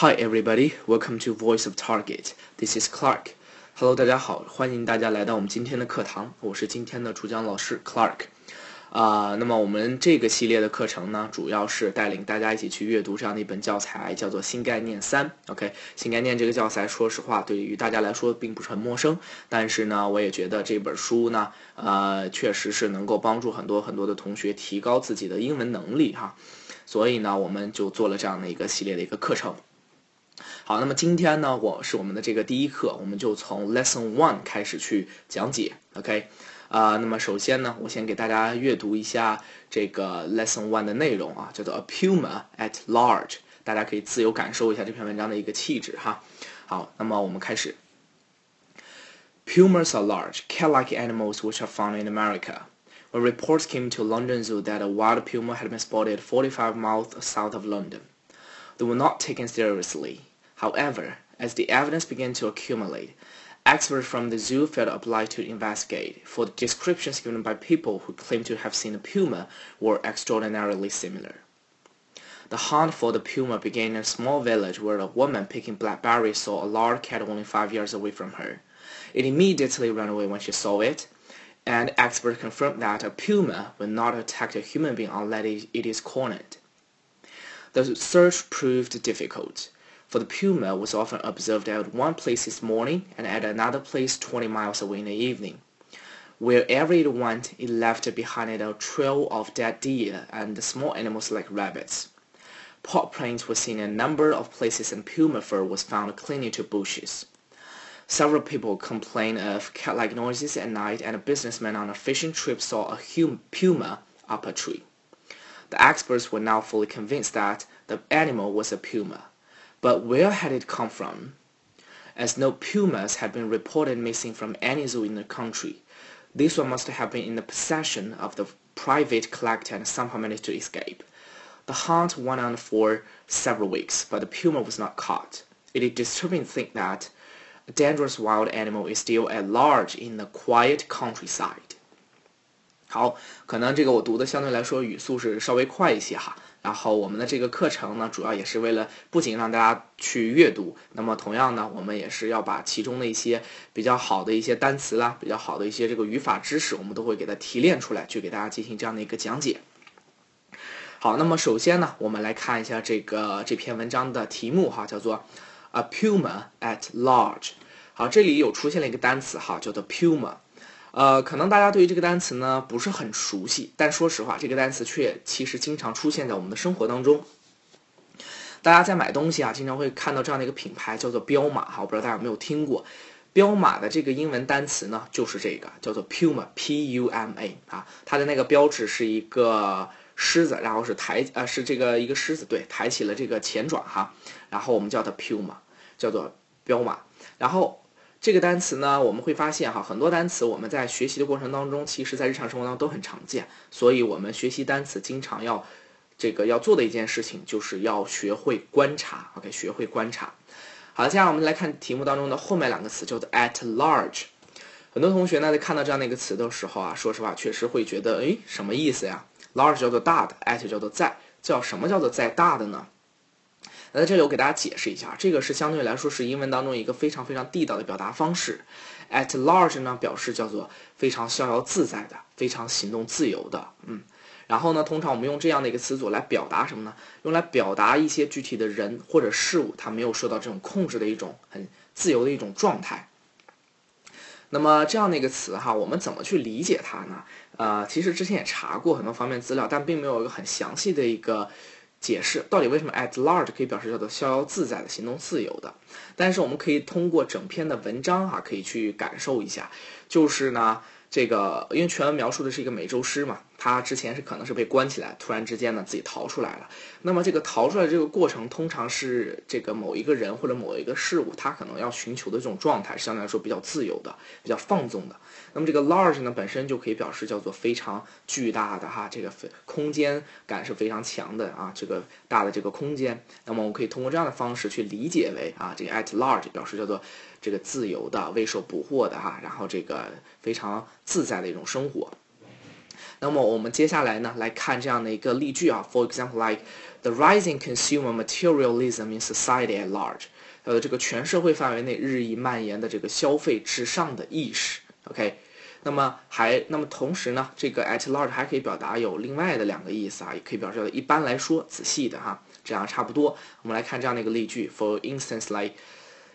Hi everybody, welcome to Voice of Target. This is Clark. Hello，大家好，欢迎大家来到我们今天的课堂，我是今天的主讲老师 Clark。啊、那么我们这个系列的课程呢，主要是带领大家一起去阅读这样的一本教材，叫做《新概念三》。OK，新概念这个教材，说实话，对于大家来说并不是很陌生，但是呢，我也觉得这本书呢，呃，确实是能够帮助很多很多的同学提高自己的英文能力哈。所以呢，我们就做了这样的一个系列的一个课程。好，那么今天呢，我是我们的这个第一课，我们就从 Lesson One 开始去讲解。OK，啊、那么首先呢，我先给大家阅读一下这个 Lesson One 的内容啊，叫做 A Puma at Large，大家可以自由感受一下这篇文章的一个气质哈。好，那么我们开始。Pumas are large, cat-like animals which are found in America. When reports came to London Zoo that a wild puma had been spotted 45 miles south of London, they were not taken seriously. However, as the evidence began to accumulate, experts from the zoo felt obliged to investigate, for the descriptions given by people who claimed to have seen a puma were extraordinarily similar. The hunt for the puma began in a small village where a woman picking blackberries saw a large cat only five yards away from her. It immediately ran away when she saw it, and experts confirmed that a puma will not attack a human being unless it, is cornered. The search proved difficult, for the puma was often observed at one place this morning and at another place 20 miles away in the evening. Wherever it went, it left behind it a trail of dead deer and small animals like rabbits. Prints were seen in a number of places and puma fur was found clinging to bushes. Several people complained of cat-like noises at night and a businessman on a fishing trip saw a puma up a tree. The experts were now fully convinced that the animal was a puma. But where had it come from? As no pumas had been reported missing from any zoo in the country, this one must have been in the possession of the private collector and somehow managed to escape. The hunt went on for several weeks, but the puma was not caught. It is disturbing to think that a dangerous wild animal is still at large in the quiet countryside. 好，可能这个我读的相对来说语速是稍微快一些哈。然后我们的这个课程呢，主要也是为了不仅让大家去阅读，那么同样呢，我们也是要把其中的一些比较好的一些单词啦，比较好的一些这个语法知识，我们都会给它提炼出来，去给大家进行这样的一个讲解。好，那么首先呢，我们来看一下这个这篇文章的题目哈，叫做 A Puma at Large。好，这里有出现了一个单词哈，叫做 Puma。呃，可能大家对于这个单词呢不是很熟悉，但说实话，这个单词却其实经常出现在我们的生活当中。大家在买东西啊，经常会看到这样的一个品牌，叫做彪马哈，我不知道大家有没有听过。彪马的这个英文单词呢，就是这个叫做 Puma，P-U-M-A 啊，它的那个标志是一个狮子，然后是抬呃是这个一个狮子对，抬起了这个前爪哈，然后我们叫它 Puma，叫做彪马，然后。这个单词呢，我们会发现哈，很多单词我们在学习的过程当中，其实在日常生活当中都很常见，所以我们学习单词经常要这个要做的一件事情，就是要学会观察。OK，学会观察。好，接下来我们来看题目当中的后面两个词，叫做 at large。很多同学呢在看到这样的一个词的时候啊，说实话确实会觉得，哎，什么意思呀？large 叫做大的，at 叫做在，叫什么叫做在大的呢？那这里我给大家解释一下，这个是相对来说是英文当中一个非常非常地道的表达方式。At large 呢，表示叫做非常逍遥自在的，非常行动自由的，嗯。然后呢，通常我们用这样的一个词组来表达什么呢？用来表达一些具体的人或者事物，它没有受到这种控制的一种很自由的一种状态。那么这样的一个词哈，我们怎么去理解它呢？呃，其实之前也查过很多方面资料，但并没有一个很详细的一个。解释到底为什么 at large 可以表示叫做逍遥自在的、行动自由的，但是我们可以通过整篇的文章哈，可以去感受一下，就是呢。这个因为全文描述的是一个美洲狮嘛，他之前是可能是被关起来，突然之间呢自己逃出来了。那么这个逃出来这个过程，通常是这个某一个人或者某一个事物，他可能要寻求的这种状态，相对来说比较自由的、比较放纵的。那么这个 large 呢，本身就可以表示叫做非常巨大的哈，这个空间感是非常强的啊，这个大的这个空间。那么我们可以通过这样的方式去理解为啊，这个 at large 表示叫做。这个自由的、未受捕获的哈，然后这个非常自在的一种生活。那么我们接下来呢，来看这样的一个例句啊。For example, like the rising consumer materialism in society at large，呃，这个全社会范围内日益蔓延的这个消费至上的意识。OK，那么还那么同时呢，这个 at large 还可以表达有另外的两个意思啊，也可以表示一般来说，仔细的哈，这样差不多。我们来看这样的一个例句。For instance, like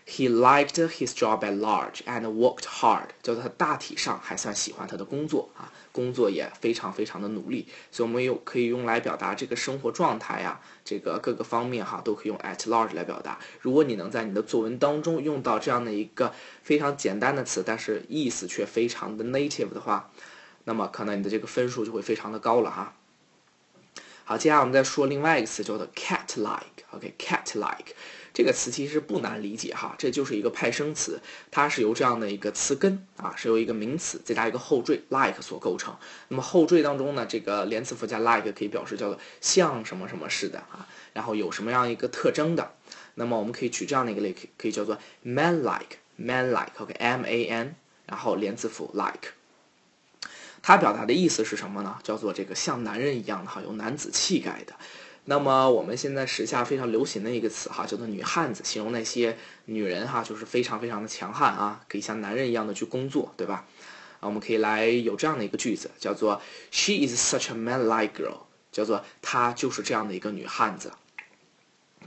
He liked his job at large and worked hard，叫做他大体上还算喜欢他的工作啊，工作也非常非常的努力，所以我们有可以用来表达这个生活状态呀，这个各个方面哈都可以用 at large 来表达。如果你能在你的作文当中用到这样的一个非常简单的词，但是意思却非常的 native 的话，那么可能你的这个分数就会非常的高了哈。好，接下来我们再说另外一个词，叫做 cat-like，OK，cat-like。这个词其实不难理解哈，这就是一个派生词，它是由这样的一个词根啊，是由一个名词再加一个后缀 like 所构成。那么后缀当中呢，这个连词符加 like 可以表示叫做像什么什么似的啊，然后有什么样一个特征的。那么我们可以举这样的一个例，可以叫做 man like，man like，OK，M A N，然后连字符 like，它表达的意思是什么呢？叫做这个像男人一样的哈，有男子气概的。那么我们现在时下非常流行的一个词哈，叫做女汉子，形容那些女人哈，就是非常非常的强悍啊，可以像男人一样的去工作，对吧？啊，我们可以来有这样的一个句子，叫做 She is such a man-like girl，叫做她就是这样的一个女汉子，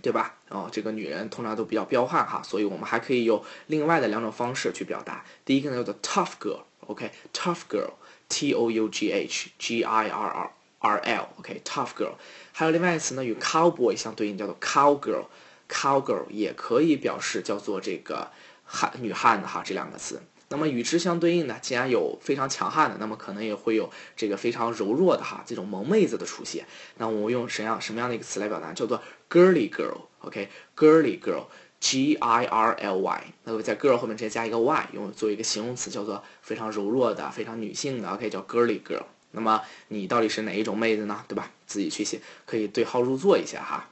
对吧？哦，这个女人通常都比较彪悍哈，所以我们还可以有另外的两种方式去表达。第一个呢叫做 tough girl，OK，tough girl，T O U G H G I R R。R L，OK，tough girl，还有另外一词呢，与 cowboy 相对应，叫做 cowgirl，cowgirl 也可以表示叫做这个汉女汉子哈，这两个词。那么与之相对应的，既然有非常强悍的，那么可能也会有这个非常柔弱的哈，这种萌妹子的出现。那我们用什么样什么样的一个词来表达？叫做 girly girl，OK，girly girl，G I R L Y，那么在 girl 后面直接加一个 y，用作一个形容词，叫做非常柔弱的、非常女性的，OK，叫 girly girl。那么你到底是哪一种妹子呢？对吧？自己去写，可以对号入座一下哈。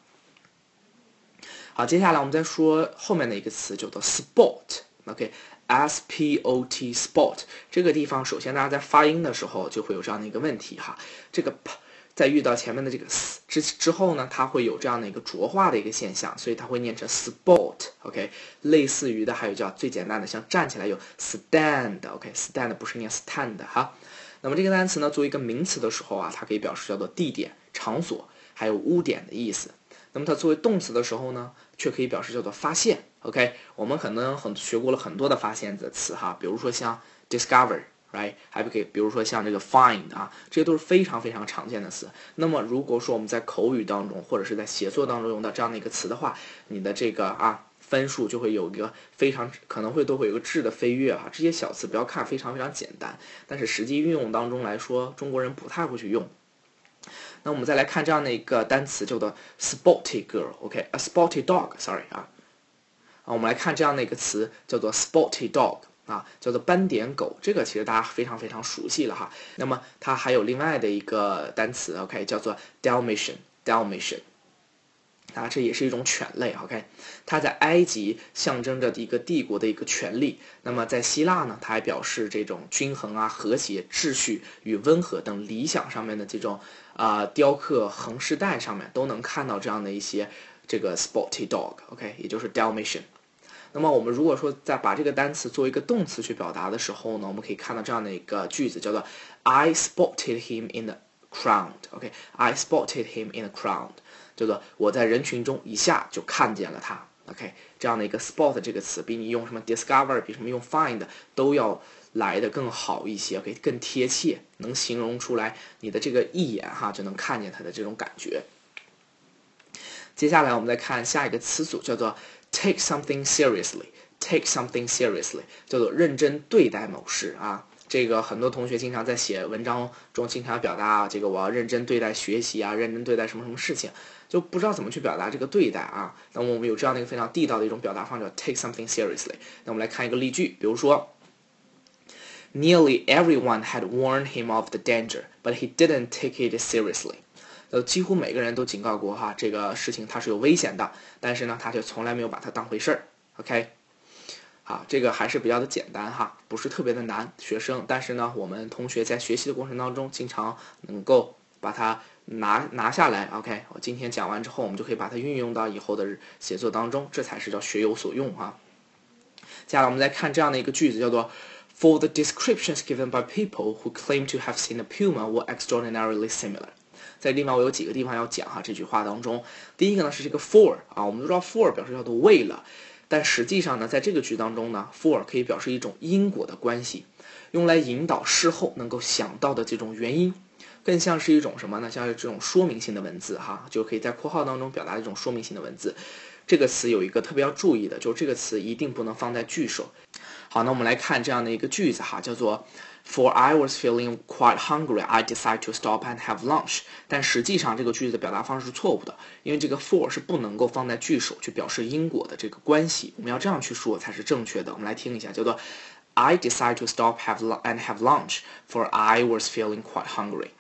好，接下来我们再说后面的一个词，叫做 sport，OK，S P O T，sport 这个地方，首先大家在发音的时候就会有这样的一个问题哈，这个 p 在遇到前面的这个 s 之之后呢，它会有这样的一个浊化的一个现象，所以它会念成 sport，OK，类似于的还有叫最简单的，像站起来有 stand，OK，stand 不是念 stand 哈。那么这个单词呢，作为一个名词的时候啊，它可以表示叫做地点、场所，还有污点的意思。那么它作为动词的时候呢，却可以表示叫做发现。OK，我们可能很学过了很多的发现的词哈，比如说像 discover，right，还可以，比如说像这个 find 啊，这些都是非常非常常见的词。那么如果说我们在口语当中或者是在写作当中用到这样的一个词的话，你的这个啊。分数就会有一个非常可能会都会有一个质的飞跃哈，这些小词不要看非常非常简单，但是实际运用当中来说，中国人不太会去用。那我们再来看这样的一个单词，叫做 sporty girl，OK，a sporty dog，sorry 啊，啊，我们来看这样的一个词，叫做 sporty dog，啊，叫做斑点狗，这个其实大家非常非常熟悉了哈。那么它还有另外的一个单词，OK，叫做 Dalmatian，Dalmatian。啊，这也是一种犬类，OK，它在埃及象征着一个帝国的一个权力。那么在希腊呢，它还表示这种均衡啊、和谐、秩序与温和等理想上面的这种啊雕刻横饰带上面都能看到这样的一些这个 sporty dog，OK，也就是 Dalmatian。那么我们如果说在把这个单词作为一个动词去表达的时候呢，我们可以看到这样的一个句子，叫做 I spotted him in the crowd，OK，I spotted him in the crowd。叫做我在人群中一下就看见了他，OK，这样的一个 spot 这个词比你用什么 discover，比什么用 find 都要来的更好一些，OK，更贴切，能形容出来你的这个一眼哈就能看见他的这种感觉。接下来我们再看下一个词组，叫做 take something seriously，take something seriously，叫做认真对待某事啊。这个很多同学经常在写文章中经常表达啊这个我要认真对待学习啊，认真对待什么什么事情。就不知道怎么去表达这个对待啊。那么我们有这样的一个非常地道的一种表达方式，take something seriously。那我们来看一个例句，比如说，Nearly everyone had warned him of the danger, but he didn't take it seriously。呃，几乎每个人都警告过哈，这个事情它是有危险的，但是呢，他却从来没有把它当回事儿。OK。好，这个还是比较的简单哈，不是特别的难，学生。但是呢，我们同学在学习的过程当中，经常能够把它拿拿下来。OK，我今天讲完之后，我们就可以把它运用到以后的写作当中，这才是叫学有所用哈。接下来我们再看这样的一个句子，叫做 For the descriptions given by people who claim to have seen a puma were extraordinarily similar。在另外我有几个地方要讲哈，这句话当中，第一个呢是这个 for 啊，我们都知道 for 表示叫做为了。但实际上呢，在这个句当中呢，for 可以表示一种因果的关系，用来引导事后能够想到的这种原因，更像是一种什么呢？像是这种说明性的文字哈，就可以在括号当中表达一种说明性的文字。这个词有一个特别要注意的，就是这个词一定不能放在句首。好，那我们来看这样的一个句子哈，叫做。For I was feeling quite hungry, I decide to stop and have lunch. 但实际上这个句子的表达方式是错误的，因为这个 for 是不能够放在句首去表示因果的这个关系。我们要这样去说才是正确的。我们来听一下，叫做 I decide to stop have and have lunch, for I was feeling quite hungry.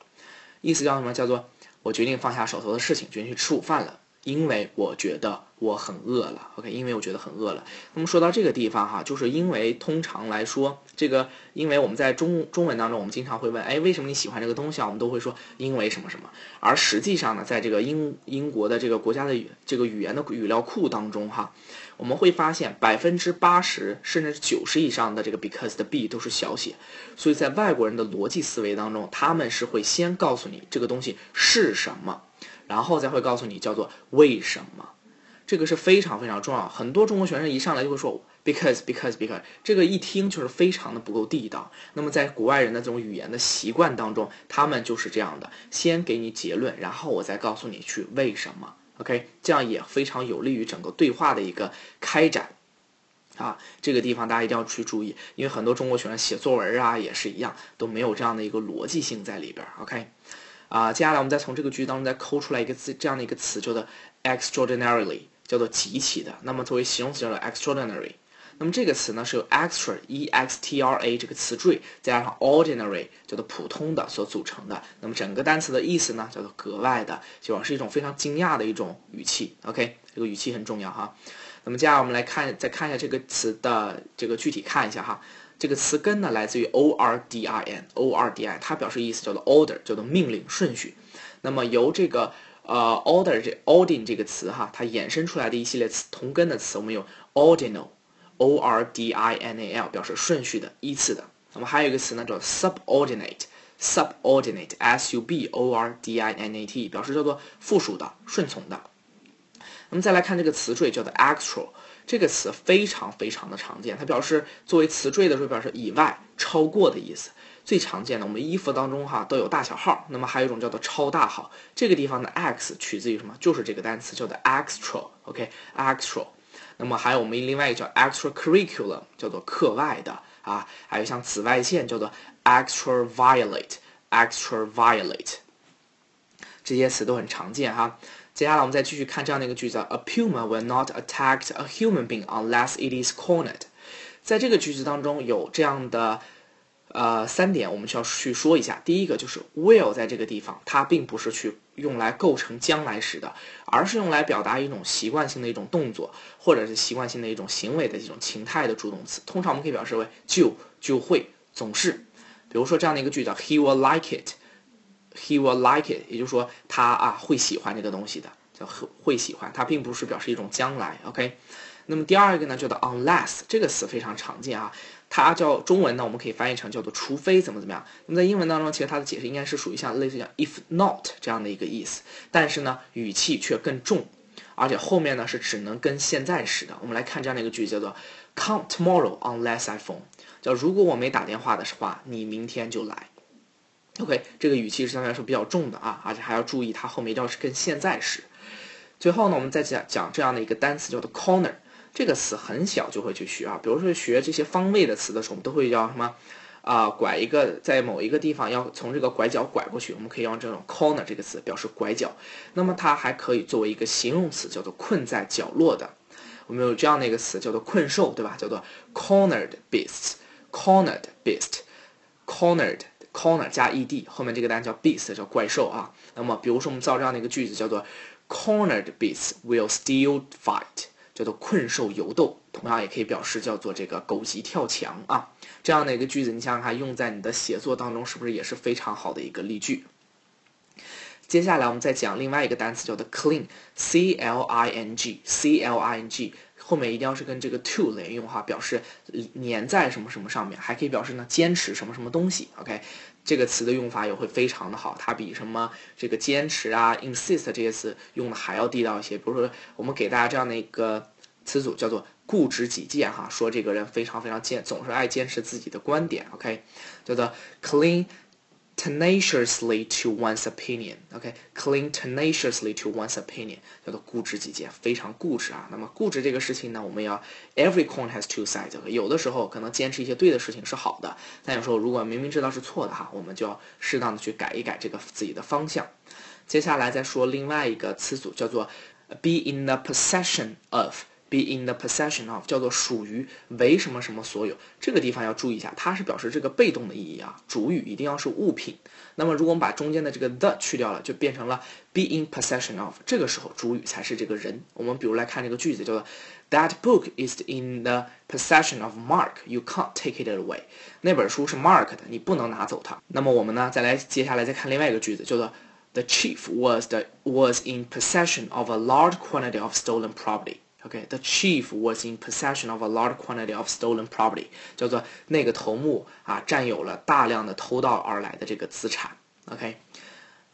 意思叫什么？叫做我决定放下手头的事情，决定去吃午饭了，因为我觉得。我很饿了，OK，因为我觉得很饿了。那么说到这个地方哈，就是因为通常来说，这个因为我们在中中文当中，我们经常会问，哎，为什么你喜欢这个东西啊？我们都会说因为什么什么。而实际上呢，在这个英英国的这个国家的这个语言的语料库当中哈，我们会发现百分之八十甚至九十以上的这个 because 的 b 都是小写。所以在外国人的逻辑思维当中，他们是会先告诉你这个东西是什么，然后再会告诉你叫做为什么。这个是非常非常重要，很多中国学生一上来就会说 because because because，这个一听就是非常的不够地道。那么在国外人的这种语言的习惯当中，他们就是这样的，先给你结论，然后我再告诉你去为什么。OK，这样也非常有利于整个对话的一个开展。啊，这个地方大家一定要去注意，因为很多中国学生写作文啊也是一样，都没有这样的一个逻辑性在里边。OK，啊，接下来我们再从这个句子当中再抠出来一个字，这样的一个词叫做 extraordinarily。叫做极其的，那么作为形容词叫做 extraordinary。那么这个词呢是由 extra e x t r a 这个词缀加上 ordinary 叫做普通的所组成的。那么整个单词的意思呢叫做格外的，就要是一种非常惊讶的一种语气。OK，这个语气很重要哈。那么接下来我们来看，再看一下这个词的这个具体看一下哈。这个词根呢来自于 o r d i n，o r d i，它表示意思叫做 order，叫做命令顺序。那么由这个呃，order 这 ordin 这个词哈，它衍生出来的一系列词同根的词，我们有 ordinal Ordinal 表示顺序的、依次的。那么还有一个词呢，叫 subordinate，subordinate，s u b o r d i n a t 表示叫做附属的、顺从的。那么再来看这个词缀，叫做 extra，这个词非常非常的常见，它表示作为词缀的时候，表示以外、超过的意思。最常见的，我们衣服当中哈都有大小号，那么还有一种叫做超大号。这个地方的 x 取自于什么？就是这个单词叫做 extra，OK，extra。那么还有我们另外一个叫 extracurriculum，叫做课外的啊。还有像紫外线叫做 extraviolet，extraviolet。这些词都很常见哈。接下来我们再继续看这样的一个句子：A puma will not attack a human being unless it is cornered。在这个句子当中有这样的。呃，三点我们需要去说一下。第一个就是 will 在这个地方，它并不是去用来构成将来时的，而是用来表达一种习惯性的一种动作，或者是习惯性的一种行为的这种情态的助动词。通常我们可以表示为就、就会、总是。比如说这样的一个句子，He will like it，He will like it，也就是说他啊会喜欢这个东西的，叫会喜欢。它并不是表示一种将来。OK，那么第二个呢，叫做 unless 这个词非常常见啊。它叫中文呢，我们可以翻译成叫做除非怎么怎么样。那么在英文当中，其实它的解释应该是属于像类似像 if not 这样的一个意思，但是呢语气却更重，而且后面呢是只能跟现在时的。我们来看这样的一个句子，叫做 Come tomorrow unless I phone，叫如果我没打电话的话，你明天就来。OK，这个语气是相对来说比较重的啊，而且还要注意它后面要是跟现在时。最后呢，我们再讲讲这样的一个单词，叫做 corner。这个词很小就会去学啊，比如说学这些方位的词的时候，我们都会叫什么啊？拐一个在某一个地方要从这个拐角拐过去，我们可以用这种 corner 这个词表示拐角。那么它还可以作为一个形容词，叫做困在角落的。我们有这样的一个词叫做困兽，对吧？叫做 cornered beast，cornered beast，cornered corner 加 ed 后面这个单词叫 beast，叫怪兽啊。那么比如说我们造这样的一个句子，叫做 cornered beasts will still fight。叫做困兽犹斗，同样也可以表示叫做这个狗急跳墙啊。这样的一个句子，你想想看，用在你的写作当中，是不是也是非常好的一个例句？接下来我们再讲另外一个单词，叫做 cling，c l i n g，c l i n g，后面一定要是跟这个 to 连用哈，表示粘在什么什么上面，还可以表示呢坚持什么什么东西。OK，这个词的用法也会非常的好，它比什么这个坚持啊，insist 这些词用的还要地道一些。比如说，我们给大家这样的一个词组，叫做固执己见哈，说这个人非常非常坚，总是爱坚持自己的观点。OK，叫做 clean。Tenaciously to one's opinion. OK, cling tenaciously to one's opinion，叫做固执己见，非常固执啊。那么固执这个事情呢，我们要 every coin has two sides。有的时候可能坚持一些对的事情是好的，但有时候如果明明知道是错的哈，我们就要适当的去改一改这个自己的方向。接下来再说另外一个词组，叫做 be in the possession of。Be in the possession of 叫做属于为什么什么所有，这个地方要注意一下，它是表示这个被动的意义啊，主语一定要是物品。那么如果我们把中间的这个 the 去掉了，就变成了 be in possession of，这个时候主语才是这个人。我们比如来看这个句子，叫做 That book is in the possession of Mark. You can't take it away. 那本书是 Mark 的，你不能拿走它。那么我们呢，再来接下来再看另外一个句子，叫做 The chief was the was in possession of a large quantity of stolen property. Okay, the chief was in possession of a large quantity of stolen property，叫做那个头目啊，占有了大量的偷盗而来的这个资产。OK。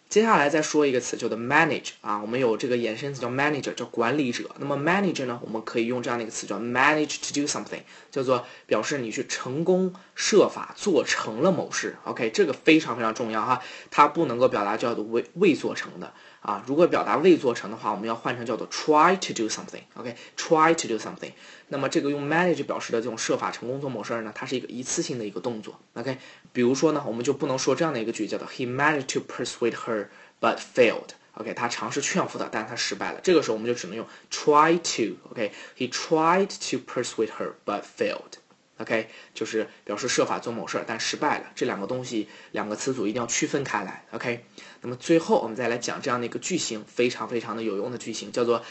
接下来再说一个词，叫做 manage 啊，我们有这个衍生词叫 manager，叫管理者。那么 manager 呢，我们可以用这样的一个词叫 manage to do something，叫做表示你去成功设法做成了某事。OK，这个非常非常重要哈，它不能够表达叫做未未做成的啊。如果表达未做成的话，我们要换成叫做 try to do something。OK，try to do something。那么这个用 manage 表示的这种设法成功做某事儿呢，它是一个一次性的一个动作。OK，比如说呢，我们就不能说这样的一个句叫做 He managed to persuade her but failed。OK，他尝试劝服她，但是他失败了。这个时候我们就只能用 try to。OK，He tried to persuade her but failed。OK，就是表示设法做某事儿但失败了。这两个东西，两个词组一定要区分开来。OK，那么最后我们再来讲这样的一个句型，非常非常的有用的句型，叫做。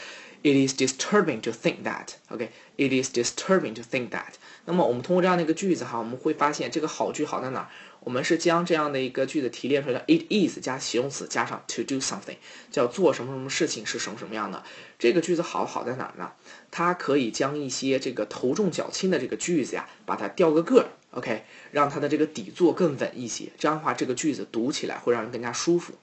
It is disturbing to think that. OK, it is disturbing to think that. 那么我们通过这样的一个句子哈，我们会发现这个好句好在哪儿？我们是将这样的一个句子提炼出来，it is 加形容词加上 to do something，叫做什么什么事情是什么什么样的。这个句子好好在哪儿呢？它可以将一些这个头重脚轻的这个句子呀，把它调个个，OK，让它的这个底座更稳一些。这样的话，这个句子读起来会让人更加舒服。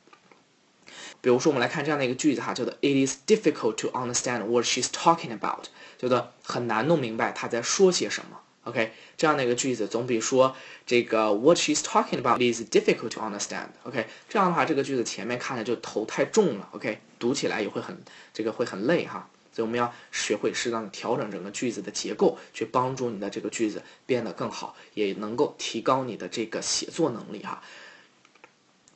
比如说，我们来看这样的一个句子哈，叫做 It is difficult to understand what she's talking about，叫做很难弄明白她在说些什么。OK，这样的一个句子总比说这个 What she's talking about is difficult to understand。OK，这样的话，这个句子前面看着就头太重了。OK，读起来也会很这个会很累哈。所以我们要学会适当的调整整个句子的结构，去帮助你的这个句子变得更好，也能够提高你的这个写作能力哈。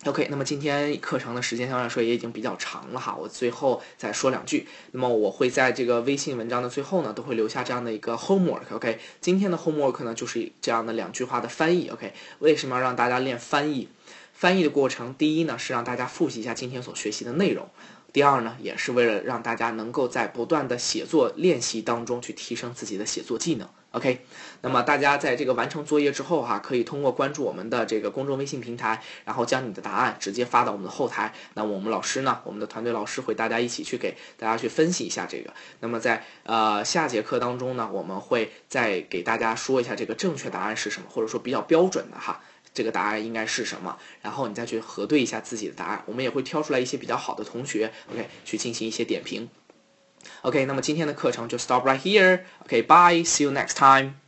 OK，那么今天课程的时间相对来说也已经比较长了哈，我最后再说两句。那么我会在这个微信文章的最后呢，都会留下这样的一个 homework。OK，今天的 homework 呢就是这样的两句话的翻译。OK，为什么要让大家练翻译？翻译的过程，第一呢是让大家复习一下今天所学习的内容。第二呢，也是为了让大家能够在不断的写作练习当中去提升自己的写作技能。OK，那么大家在这个完成作业之后哈，可以通过关注我们的这个公众微信平台，然后将你的答案直接发到我们的后台。那我们老师呢，我们的团队老师会大家一起去给大家去分析一下这个。那么在呃下节课当中呢，我们会再给大家说一下这个正确答案是什么，或者说比较标准的哈。这个答案应该是什么？然后你再去核对一下自己的答案。我们也会挑出来一些比较好的同学，OK，去进行一些点评。OK，那么今天的课程就 stop right here。OK，bye，see you next time。